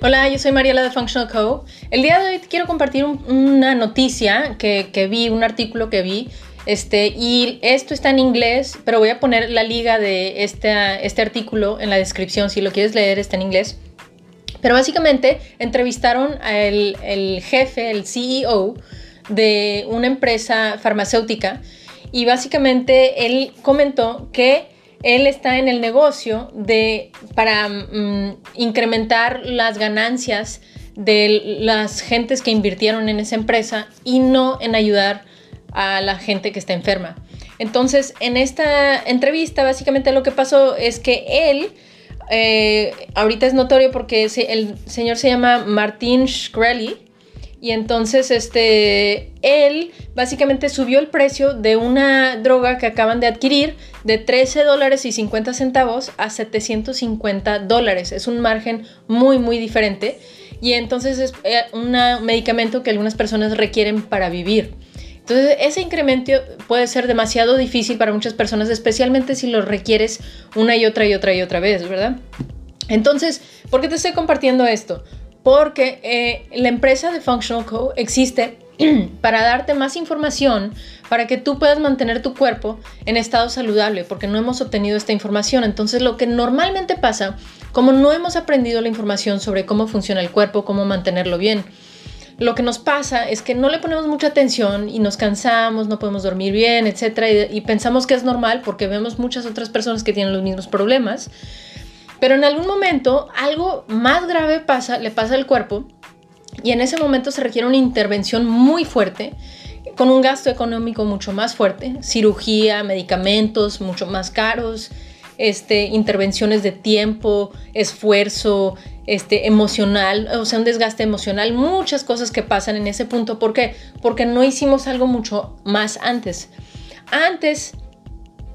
Hola, yo soy Mariela de Functional Co. El día de hoy quiero compartir una noticia que, que, vi, un artículo que vi, este, y esto está en inglés, pero voy a poner la liga de este, este artículo en la descripción, si lo quieres leer está en inglés. Pero básicamente entrevistaron al el jefe, el CEO de una empresa farmacéutica y básicamente él comentó que él está en el negocio de para mm, incrementar las ganancias de las gentes que invirtieron en esa empresa y no en ayudar a la gente que está enferma. Entonces, en esta entrevista, básicamente lo que pasó es que él, eh, ahorita es notorio porque el señor se llama Martin Shkreli, y entonces, este, él básicamente subió el precio de una droga que acaban de adquirir de 13 dólares y 50 centavos a 750 dólares. Es un margen muy, muy diferente. Y entonces es eh, un medicamento que algunas personas requieren para vivir. Entonces, ese incremento puede ser demasiado difícil para muchas personas, especialmente si lo requieres una y otra y otra y otra vez, ¿verdad? Entonces, ¿por qué te estoy compartiendo esto? Porque eh, la empresa de Functional Co existe para darte más información para que tú puedas mantener tu cuerpo en estado saludable, porque no hemos obtenido esta información. Entonces, lo que normalmente pasa, como no hemos aprendido la información sobre cómo funciona el cuerpo, cómo mantenerlo bien, lo que nos pasa es que no le ponemos mucha atención y nos cansamos, no podemos dormir bien, etc. y pensamos que es normal porque vemos muchas otras personas que tienen los mismos problemas. Pero en algún momento algo más grave pasa, le pasa al cuerpo y en ese momento se requiere una intervención muy fuerte con un gasto económico mucho más fuerte, cirugía, medicamentos mucho más caros, este, intervenciones de tiempo, esfuerzo, este, emocional, o sea, un desgaste emocional, muchas cosas que pasan en ese punto. ¿Por qué? Porque no hicimos algo mucho más antes. Antes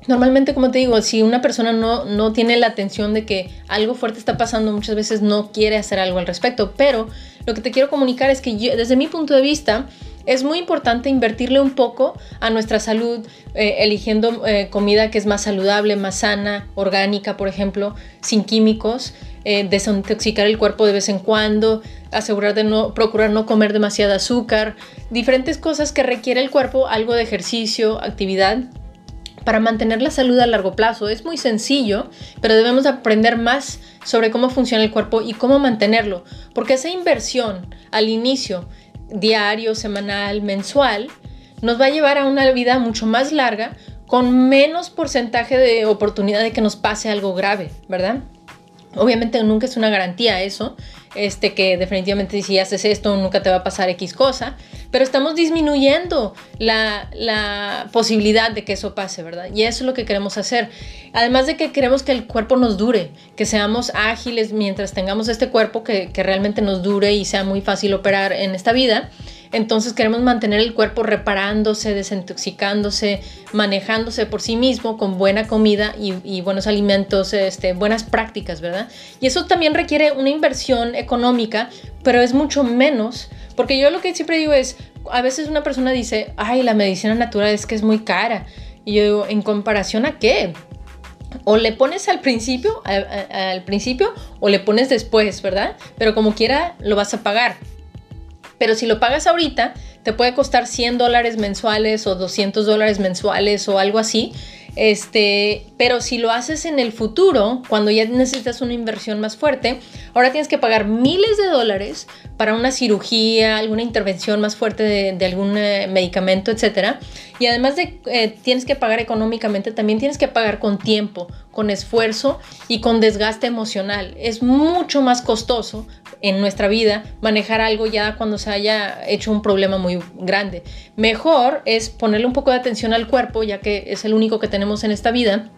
Normalmente, como te digo, si una persona no, no tiene la atención de que algo fuerte está pasando, muchas veces no quiere hacer algo al respecto. Pero lo que te quiero comunicar es que desde mi punto de vista, es muy importante invertirle un poco a nuestra salud, eh, eligiendo eh, comida que es más saludable, más sana, orgánica, por ejemplo, sin químicos, eh, desintoxicar el cuerpo de vez en cuando, asegurar de no, procurar no comer demasiado azúcar, diferentes cosas que requiere el cuerpo, algo de ejercicio, actividad para mantener la salud a largo plazo. Es muy sencillo, pero debemos aprender más sobre cómo funciona el cuerpo y cómo mantenerlo, porque esa inversión al inicio, diario, semanal, mensual, nos va a llevar a una vida mucho más larga con menos porcentaje de oportunidad de que nos pase algo grave, ¿verdad? Obviamente nunca es una garantía eso, este, que definitivamente si haces esto nunca te va a pasar X cosa, pero estamos disminuyendo la, la, posibilidad de que eso pase, ¿verdad? Y eso es lo que queremos hacer. Además de que queremos que el cuerpo nos dure, que seamos ágiles mientras tengamos este cuerpo que, que realmente nos dure y sea muy fácil operar en esta vida. Entonces queremos mantener el cuerpo reparándose, desintoxicándose, manejándose por sí mismo con buena comida y, buenos alimentos, este, buenas prácticas, ¿verdad? Y eso también requiere una inversión económica, pero es mucho menos, porque yo lo que siempre digo es, a veces una persona dice, ay, la medicina natural es que es muy cara. Y yo digo, ¿en comparación a qué? o le pones al principio, al, principio, o le pones después, ¿verdad? Pero como quiera, lo vas a pagar. Pero si lo pagas ahorita, te puede costar 100 dólares mensuales o 200 dólares mensuales o algo así. Este, pero si lo haces en el futuro, cuando ya necesitas una inversión más fuerte, ahora tienes que pagar miles de dólares para una cirugía, alguna intervención más fuerte de, algún eh, medicamento, etc. Y además de eh, tienes que pagar económicamente, también tienes que pagar con tiempo, con esfuerzo y con desgaste emocional. Es mucho más costoso en nuestra vida manejar algo ya cuando se haya hecho un problema muy grande. Mejor es ponerle un poco de atención al cuerpo, ya que es el único que tenemos en esta vida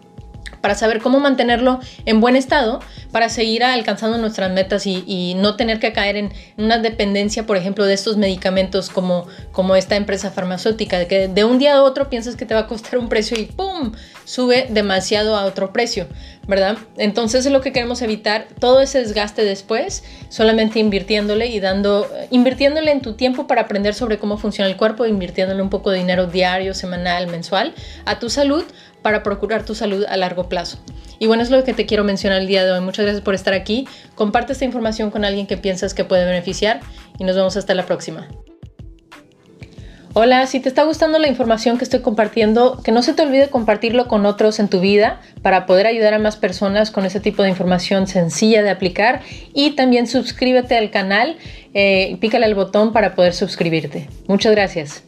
para saber cómo mantenerlo en buen estado, para seguir alcanzando nuestras metas y, no tener que caer en una dependencia, por ejemplo, de estos medicamentos como, como esta empresa farmacéutica, de que de un día a otro piensas que te va a costar un precio y ¡pum! Sube demasiado a otro precio, ¿verdad? Entonces es lo que queremos evitar, todo ese desgaste después, solamente invirtiéndole y dando, invirtiéndole en tu tiempo para aprender sobre cómo funciona el cuerpo, invirtiéndole un poco de dinero diario, semanal, mensual, a tu salud, para procurar tu salud a largo plazo. Y bueno, es lo que te quiero mencionar el día de hoy. Muchas gracias por estar aquí. Comparte esta información con alguien que piensas que puede beneficiar y nos vemos hasta la próxima. Hola, si te está gustando la información que estoy compartiendo, que no se te olvide compartirlo con otros en tu vida para poder ayudar a más personas con ese tipo de información sencilla de aplicar y también suscríbete al canal, eh, pícale al botón para poder suscribirte. Muchas gracias.